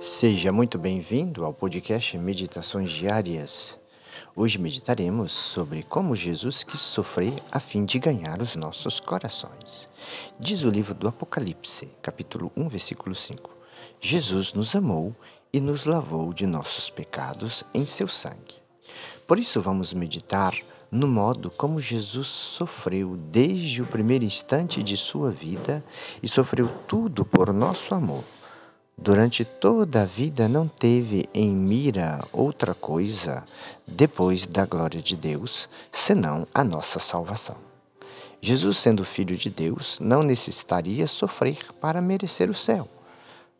Seja muito bem-vindo ao podcast Meditações Diárias. Hoje meditaremos sobre como Jesus quis sofrer a fim de ganhar os nossos corações. Diz o livro do Apocalipse, capítulo 1, versículo 5. Jesus nos amou e nos lavou de nossos pecados em seu sangue. Por isso vamos meditar no modo como Jesus sofreu desde o primeiro instante de sua vida e sofreu tudo por nosso amor Durante toda a vida não teve em mira outra coisa depois da glória de Deus, senão a nossa salvação. Jesus, sendo filho de Deus, não necessitaria sofrer para merecer o céu.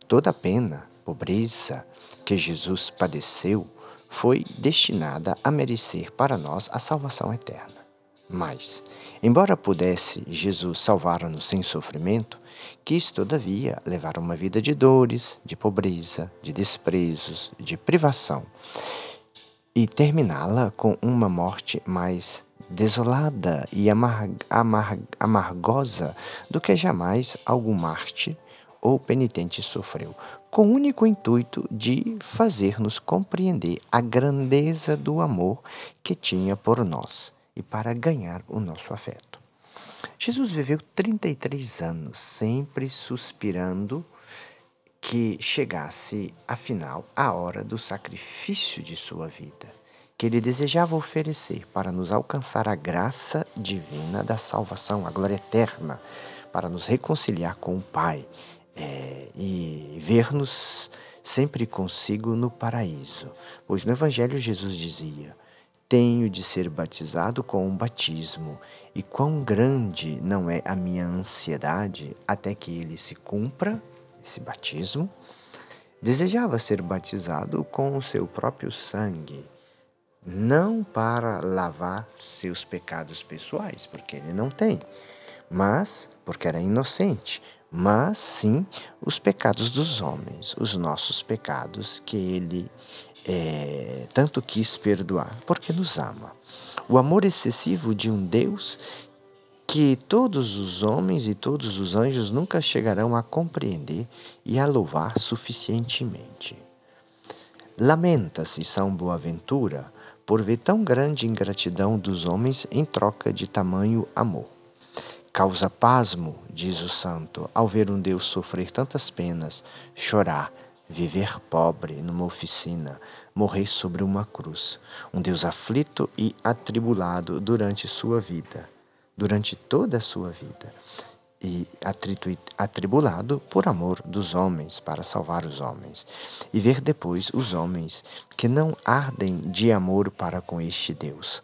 Toda a pena, pobreza que Jesus padeceu foi destinada a merecer para nós a salvação eterna. Mas, embora pudesse Jesus salvar-nos sem sofrimento, quis, todavia, levar uma vida de dores, de pobreza, de desprezos, de privação, e terminá-la com uma morte mais desolada e amar amar amargosa do que jamais algum Marte ou penitente sofreu, com o único intuito de fazer-nos compreender a grandeza do amor que tinha por nós e para ganhar o nosso afeto. Jesus viveu 33 anos, sempre suspirando que chegasse, afinal, a hora do sacrifício de sua vida, que ele desejava oferecer para nos alcançar a graça divina da salvação, a glória eterna, para nos reconciliar com o Pai é, e ver-nos sempre consigo no paraíso. Pois no Evangelho Jesus dizia: tenho de ser batizado com um batismo, e quão grande não é a minha ansiedade até que ele se cumpra, esse batismo. Desejava ser batizado com o seu próprio sangue, não para lavar seus pecados pessoais, porque ele não tem, mas porque era inocente, mas sim os pecados dos homens, os nossos pecados que ele é, tanto quis perdoar, porque nos ama. O amor excessivo de um Deus que todos os homens e todos os anjos nunca chegarão a compreender e a louvar suficientemente. Lamenta-se São Boaventura por ver tão grande ingratidão dos homens em troca de tamanho amor. Causa pasmo, diz o santo, ao ver um Deus sofrer tantas penas, chorar, viver pobre numa oficina, morrer sobre uma cruz. Um Deus aflito e atribulado durante sua vida, durante toda a sua vida, e atribulado por amor dos homens, para salvar os homens. E ver depois os homens que não ardem de amor para com este Deus.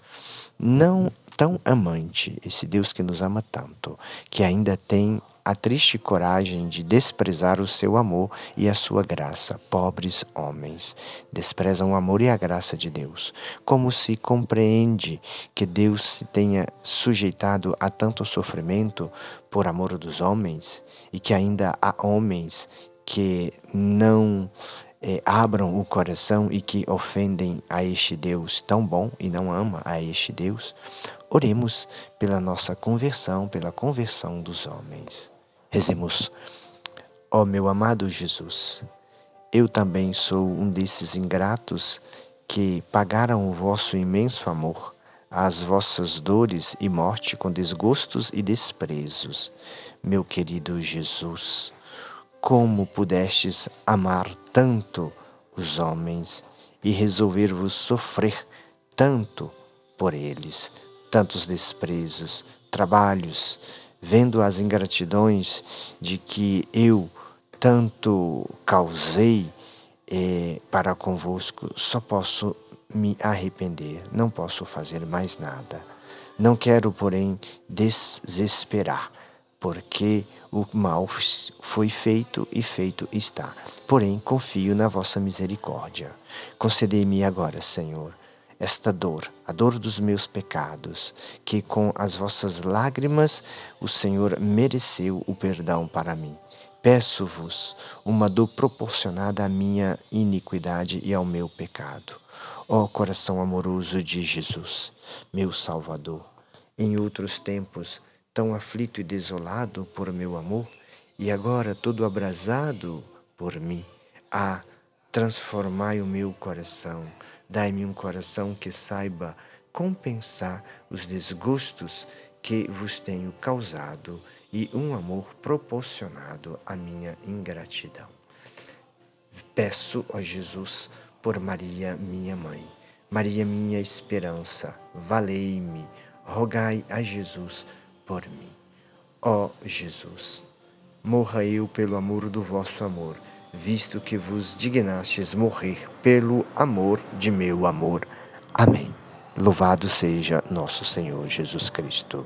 Não tão amante, esse Deus que nos ama tanto, que ainda tem a triste coragem de desprezar o seu amor e a sua graça. Pobres homens, desprezam o amor e a graça de Deus. Como se compreende que Deus se tenha sujeitado a tanto sofrimento por amor dos homens e que ainda há homens que não é, abram o coração e que ofendem a este Deus tão bom e não ama a este Deus, oremos pela nossa conversão, pela conversão dos homens. Rezemos, ó oh, meu amado Jesus, eu também sou um desses ingratos que pagaram o vosso imenso amor, as vossas dores e morte com desgostos e desprezos. Meu querido Jesus, como pudestes amar tanto os homens e resolver-vos sofrer tanto por eles, tantos desprezos, trabalhos, vendo as ingratidões de que eu tanto causei eh, para convosco, só posso me arrepender, não posso fazer mais nada. Não quero, porém, desesperar, porque o mal foi feito e feito está. Porém, confio na vossa misericórdia. Concedei-me agora, Senhor, esta dor, a dor dos meus pecados, que com as vossas lágrimas o Senhor mereceu o perdão para mim. Peço-vos uma dor proporcionada à minha iniquidade e ao meu pecado. Ó coração amoroso de Jesus, meu Salvador, em outros tempos, tão aflito e desolado por meu amor, e agora todo abrasado por mim. Ah, transformai o meu coração, dai-me um coração que saiba compensar os desgostos que vos tenho causado e um amor proporcionado à minha ingratidão. Peço a Jesus por Maria, minha mãe, Maria, minha esperança, valei-me, rogai a Jesus por mim. Ó Jesus, morra eu pelo amor do vosso amor, visto que vos dignastes morrer pelo amor de meu amor. Amém. Louvado seja nosso Senhor Jesus Cristo.